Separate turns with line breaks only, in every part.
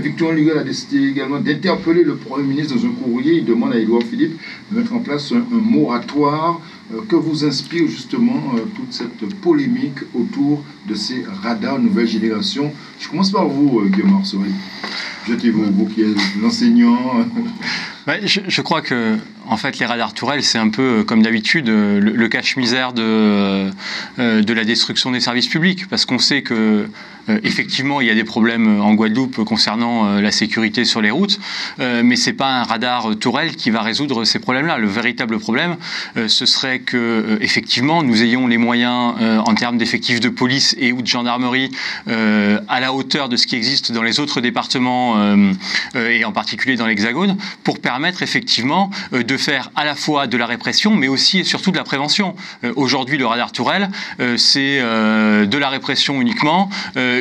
Victor Lugal a décidé également d'interpeller le Premier ministre dans un courrier. Il demande à Édouard Philippe de mettre en place un, moratoire. Euh, que vous inspire justement euh, toute cette polémique autour de ces radars nouvelle génération Je commence par vous, Guillaume Marceau. Jetez-vous, vous qui êtes l'enseignant.
je, crois que en fait, les radars tourelles, c'est un peu euh, comme d'habitude euh, le, cache-misère euh, de la destruction des services publics, parce qu'on sait que effectivement, il y a des problèmes en Guadeloupe concernant la sécurité sur les routes, mais c'est pas un radar tourelle qui va résoudre ces problèmes-là. Le véritable problème, ce serait que effectivement, nous ayons les moyens en termes d'effectifs de police et ou de gendarmerie à la hauteur de ce qui existe dans les autres départements et en particulier dans l'Hexagone, pour permettre effectivement de faire à la fois de la répression, mais aussi et surtout de la prévention. Euh, aujourd'hui, le radar Tourelle, euh, c'est euh, de la répression uniquement,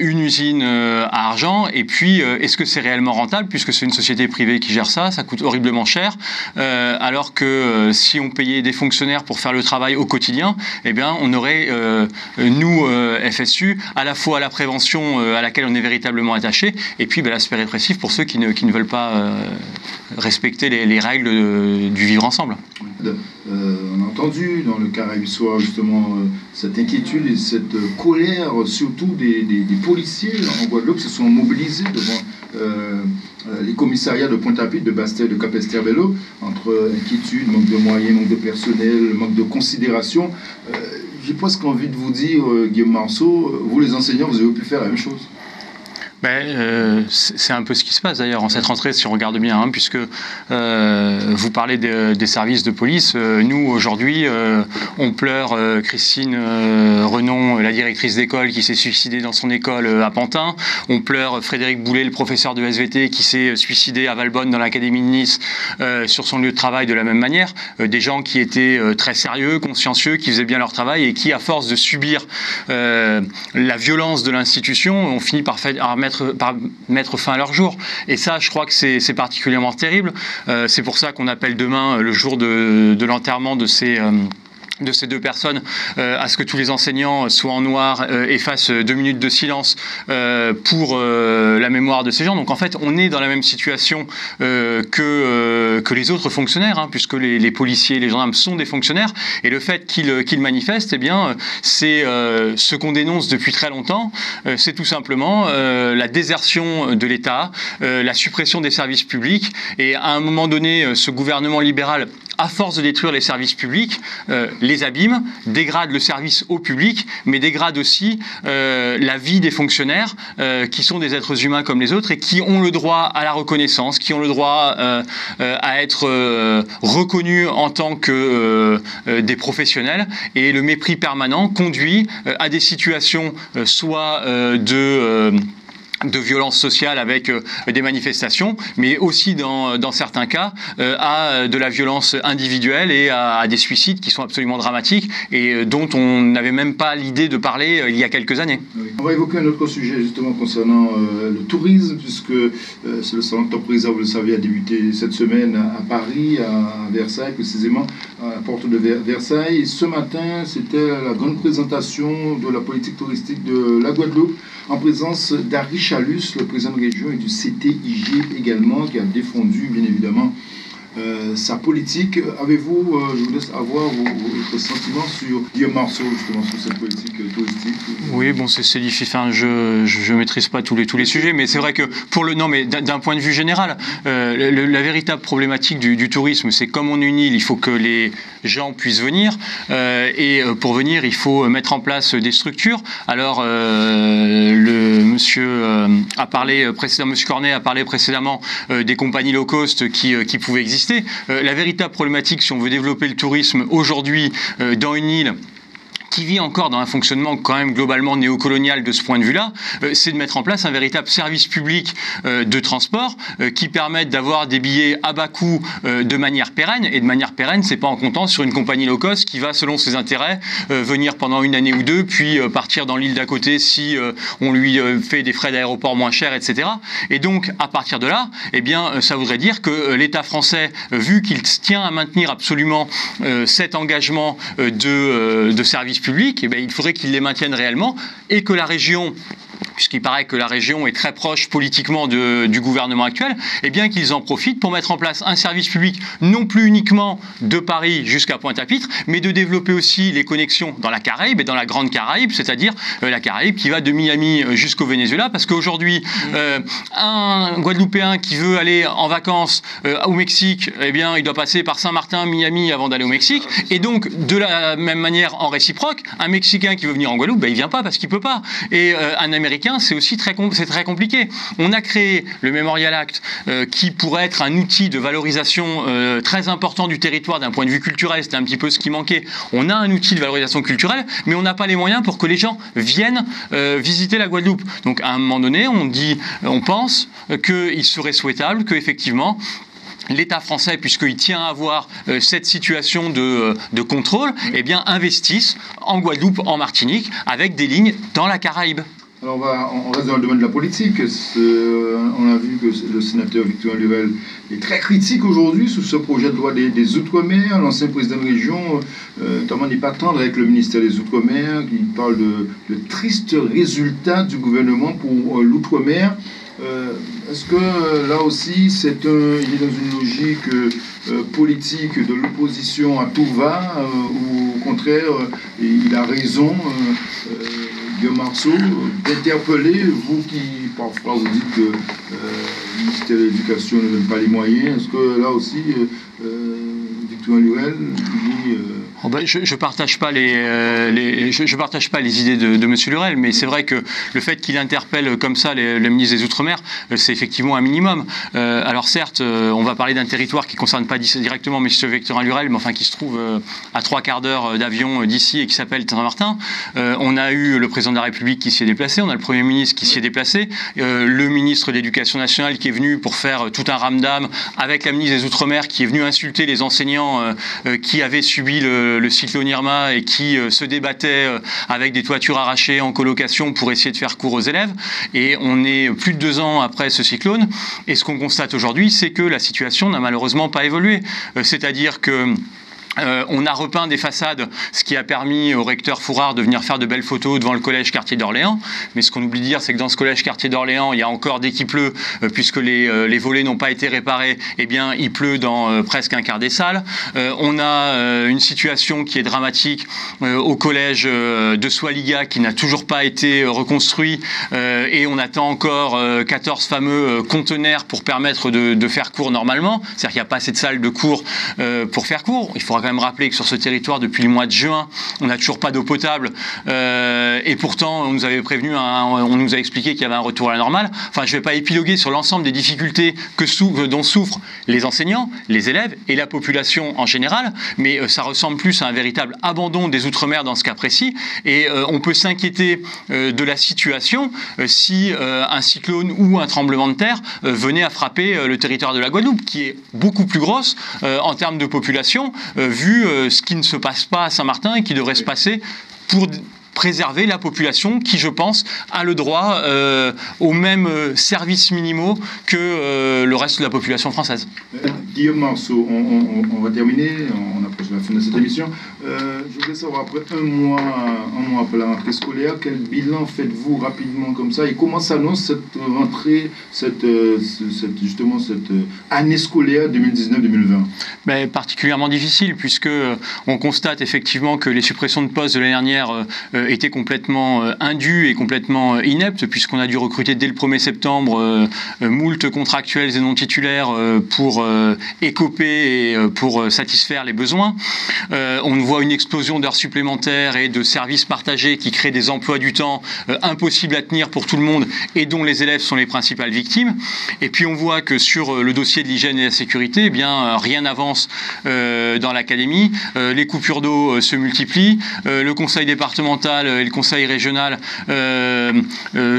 une usine à argent, et puis est-ce que c'est réellement rentable, puisque c'est une société privée qui gère ça, ça coûte horriblement cher, alors que si on payait des fonctionnaires pour faire le travail au quotidien, eh bien, on aurait, nous, FSU, à la fois la prévention à laquelle on est véritablement attaché, et puis ben, l'aspect répressif pour ceux qui ne, qui ne veulent pas respecter les, les règles du vivre ensemble.
Euh, on a entendu dans le Caraïbe Soir justement euh, cette inquiétude et cette colère, surtout des, policiers en Guadeloupe, se sont mobilisés devant euh, les commissariats de Pointe-à-Pitre, de Bastel, de Capesterbello, entre inquiétude, manque de moyens, manque de personnel, manque de considération. J'ai presque envie de vous dire, Guillaume Marceau, vous les enseignants, vous avez pu faire la même chose.
Ben, euh, c'est un peu ce qui se passe d'ailleurs en cette rentrée, si on regarde bien, hein, puisque euh, vous parlez des services de police. Euh, nous, aujourd'hui, on pleure Christine Renon, la directrice d'école, qui s'est suicidée dans son école à Pantin. On pleure Frédéric Boulet, le professeur de SVT, qui s'est suicidé à Valbonne dans l'Académie de Nice sur son lieu de travail de la même manière. des gens qui étaient très sérieux, consciencieux, qui faisaient bien leur travail et qui, à force de subir la violence de l'institution, ont fini par, faire, mettre mettre fin à leur jour. Et ça, je crois que c'est particulièrement terrible. Euh, c'est pour ça qu'on appelle demain le jour de, de l'enterrement de ces... Euh, de ces deux personnes euh, à ce que tous les enseignants soient en noir euh, et fassent deux minutes de silence euh, pour la mémoire de ces gens. Donc en fait, on est dans la même situation que, que les autres fonctionnaires, hein, puisque les, les, policiers, les gendarmes sont des fonctionnaires, et le fait qu'ils qu'ils manifestent, eh bien, c'est ce qu'on dénonce depuis très longtemps, c'est tout simplement la désertion de l'État, la suppression des services publics, et à un moment donné, ce gouvernement libéral à force de détruire les services publics, euh, les abîme, dégrade le service au public, mais dégrade aussi euh, la vie des fonctionnaires, euh, qui sont des êtres humains comme les autres et qui ont le droit à la reconnaissance, qui ont le droit à être reconnus en tant que des professionnels. Et le mépris permanent conduit à des situations soit de de violence sociale avec euh, des manifestations, mais aussi dans, certains cas euh, à de la violence individuelle et à, des suicides qui sont absolument dramatiques et euh, dont on n'avait même pas l'idée de parler il y a quelques années.
On va évoquer un autre sujet justement concernant le tourisme, puisque c'est le salon Top vous le savez, a débuté cette semaine à, Paris, à, Versailles précisément, à la porte de Versailles. Ce matin, c'était la grande présentation de la politique touristique de la Guadeloupe en présence d'Harry Chalus, le président de région, et du CTIG également, qui a défendu, bien évidemment, euh, sa politique. Avez-vous, euh, je vous laisse avoir vos, sentiments sur Guillaume Marceau, justement, sur cette politique euh, touristique
Oui, bon, c'est difficile. Enfin, je ne maîtrise pas tous les, tous les sujets, mais c'est vrai que pour le. Non, mais d'un point de vue général, la véritable problématique du, tourisme, c'est comme on est une île, il faut que les gens puissent venir. et pour venir, il faut mettre en place des structures. Alors, le monsieur a parlé précédemment, monsieur Cornet a parlé précédemment des compagnies low cost qui, qui pouvaient exister euh, la véritable problématique, si on veut développer le tourisme aujourd'hui euh, dans une île, qui vit encore dans un fonctionnement quand même globalement néocolonial de ce point de vue-là, euh, c'est de mettre en place un véritable service public euh, de transport euh, qui permette d'avoir des billets à bas coût de manière pérenne. Et de manière pérenne, c'est pas en comptant sur une compagnie low cost qui va, selon ses intérêts, venir pendant une année ou deux, puis partir dans l'île d'à côté si on lui fait des frais d'aéroport moins chers, etc. Et donc, à partir de là, eh bien, ça voudrait dire que l'État français, vu qu'il tient à maintenir absolument cet engagement de, de service eh bien, il faudrait qu'ils les maintiennent réellement et que la région puisqu'il paraît que la région est très proche politiquement du gouvernement actuel, eh bien qu'ils en profitent pour mettre en place un service public non plus uniquement de Paris jusqu'à Pointe-à-Pitre, mais de développer aussi les connexions dans la Caraïbe et dans la Grande Caraïbe, c'est-à-dire euh, la Caraïbe qui va de Miami euh, jusqu'au Venezuela, parce qu'aujourd'hui, mmh. euh, un Guadeloupéen qui veut aller en vacances au Mexique, eh bien, il doit passer par Saint-Martin, Miami avant d'aller au Mexique, et donc de la même manière en réciproque, un Mexicain qui veut venir en Guadeloupe, ben, il vient pas parce qu'il peut pas, et un Américain, c'est aussi très, compliqué. On a créé le Memorial Act qui pourrait être un outil de valorisation très important du territoire d'un point de vue culturel, c'était un petit peu ce qui manquait. On a un outil de valorisation culturelle, mais on n'a pas les moyens pour que les gens viennent euh, visiter la Guadeloupe. Donc à un moment donné, on dit, on pense qu'il serait souhaitable qu'effectivement l'État français, puisqu'il tient à avoir euh, cette situation de, euh, de contrôle, eh bien, investisse en Guadeloupe, en Martinique, avec des lignes dans la Caraïbe.
Alors on, va, reste dans le domaine de la politique. On a vu que le sénateur Victor Lurel est très critique aujourd'hui sur ce projet de loi des, Outre-mer. L'ancien président de région, euh, notamment, n'est pas tendre avec le ministère des Outre-mer, qui parle de, de tristes résultats du gouvernement pour euh, l'Outre-mer. Euh, est-ce que là aussi, c'est un, il est dans une logique politique de l'opposition à tout va, ou au contraire, il a raison Marceau, d'interpeller, vous qui parfois vous dites que euh, le ministère de l'Éducation ne donne pas les moyens, est-ce que là aussi, euh, euh Victor Lurel dit
Bah, je ne partage, pas les, euh, partage pas les idées de, M. Lurel, mais c'est vrai que le fait qu'il interpelle comme ça le ministre des Outre-mer, euh, c'est effectivement un minimum. Euh, alors certes, on va parler d'un territoire qui ne concerne pas directement M. Victorin Lurel, mais enfin qui se trouve à trois quarts d'heure d'avion d'ici et qui s'appelle Saint-Martin. on a eu le président de la République qui s'y est déplacé, on a le Premier ministre qui s'y est déplacé, le ministre de l'Éducation nationale qui est venu pour faire tout un ramdam avec la ministre des Outre-mer qui est venu insulter les enseignants qui avaient subi le le, cyclone Irma et qui euh, se débattait euh, avec des toitures arrachées en colocation pour essayer de faire cours aux élèves. Et on est plus de deux ans après ce cyclone. Et ce qu'on constate aujourd'hui, c'est que la situation n'a malheureusement pas évolué. Euh, c'est-à-dire que euh, on a repeint des façades, ce qui a permis au recteur Fourard de venir faire de belles photos devant le collège quartier d'Orléans. Mais ce qu'on oublie de dire, c'est que dans ce collège quartier d'Orléans, il y a encore dès qu'il pleut, euh, puisque euh, les, volets n'ont pas été réparés, eh bien, il pleut dans presque un quart des salles. on a une situation qui est dramatique au collège de Soiliga, qui n'a toujours pas été reconstruit, et on attend encore 14 fameux conteneurs pour permettre de, de faire cours normalement. C'est-à-dire qu'il n'y a pas assez de salles de cours pour faire cours. Il faudra quand même rappeler que sur ce territoire, depuis le mois de juin, on n'a toujours pas d'eau potable. Euh, et pourtant, on nous avait prévenu, on nous a expliqué qu'il y avait un retour à la normale. Enfin, je ne vais pas épiloguer sur l'ensemble des difficultés que dont souffrent les enseignants, les élèves et la population en général. Mais euh, ça ressemble plus à un véritable abandon des Outre-mer dans ce cas précis. Et euh, on peut s'inquiéter de la situation si un cyclone ou un tremblement de terre venait à frapper le territoire de la Guadeloupe, qui est beaucoup plus grosse en termes de population vu euh, ce qui ne se passe pas à Saint-Martin et qui devrait se passer pour préserver la population qui, je pense, a le droit euh, aux mêmes euh, services minimaux que le reste de la population française.
Guillaume Marceau, on, va terminer, on approche la fin de cette émission. je voudrais savoir, après un mois, un mois après la rentrée scolaire, quel bilan faites-vous rapidement comme ça et comment s'annonce cette rentrée, cette, justement cette année scolaire 2019-2020
ben, Particulièrement difficile, puisque euh, on constate effectivement que les suppressions de postes de l'année dernière euh, euh, étaient complètement indues et complètement ineptes, puisqu'on a dû recruter dès le 1er septembre moult contractuels et non titulaires pour écoper et pour satisfaire les besoins. on voit une explosion d'heures supplémentaires et de services partagés qui créent des emplois du temps impossibles à tenir pour tout le monde et dont les élèves sont les principales victimes. Et puis on voit que sur le dossier de l'hygiène et la sécurité, eh bien rien n'avance euh, dans l'académie. Euh, les coupures d'eau euh, se multiplient. le conseil départemental et le conseil régional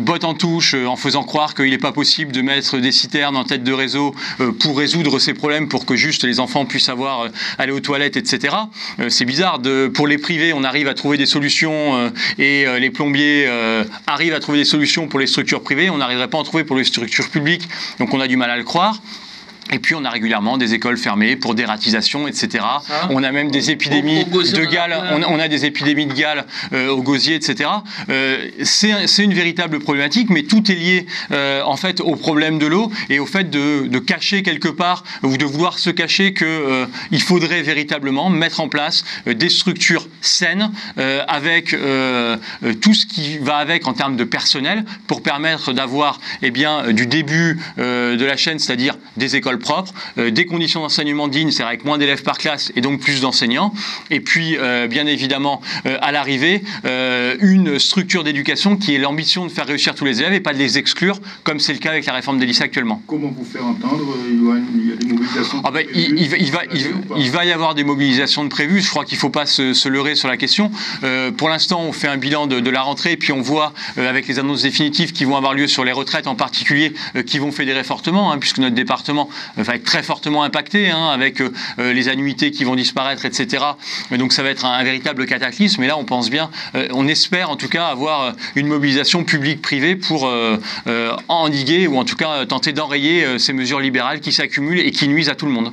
bottent en touche en faisant croire qu'il n'est pas possible de mettre des citernes en tête de réseau pour résoudre ces problèmes, pour que juste les enfants puissent avoir aller aux toilettes, etc. C'est bizarre. Pour les privés, on arrive à trouver des solutions et les plombiers arrivent à trouver des solutions pour les structures privées. On n'arriverait pas à en trouver pour les structures publiques. Donc on a du mal à le croire. Et puis on a régulièrement des écoles fermées pour dératisation, etc. On a même des épidémies de gale, on a, des épidémies de gale euh, au gosier, etc. Euh, c'est une véritable problématique, mais tout est lié euh, en fait au problème de l'eau et au fait de, de, cacher quelque part ou de vouloir se cacher que il faudrait véritablement mettre en place des structures saines avec tout ce qui va avec en termes de personnel pour permettre d'avoir eh bien du début de la chaîne, c'est-à-dire des écoles propres, euh, des conditions d'enseignement dignes, c'est-à-dire avec moins d'élèves par classe et donc plus d'enseignants, et puis euh, bien évidemment euh, à l'arrivée une structure d'éducation qui ait l'ambition de faire réussir tous les élèves et pas de les exclure comme c'est le cas avec la réforme des lycées actuellement.
Comment vous faire entendre Il y a des mobilisations
ah ben, il, va, il, va, y avoir des mobilisations de prévues, je crois qu'il ne faut pas se, leurrer sur la question. pour l'instant on fait un bilan de, la rentrée et puis on voit avec les annonces définitives qui vont avoir lieu sur les retraites en particulier qui vont fédérer fortement, hein, puisque notre département va être très fortement impacté, hein, avec euh, euh, les annuités qui vont disparaître, etc. donc ça va être un, véritable cataclysme. Et là, on pense bien, euh, on espère en tout cas avoir une mobilisation publique-privée pour endiguer ou en tout cas tenter d'enrayer ces mesures libérales qui s'accumulent et qui nuisent à tout le monde.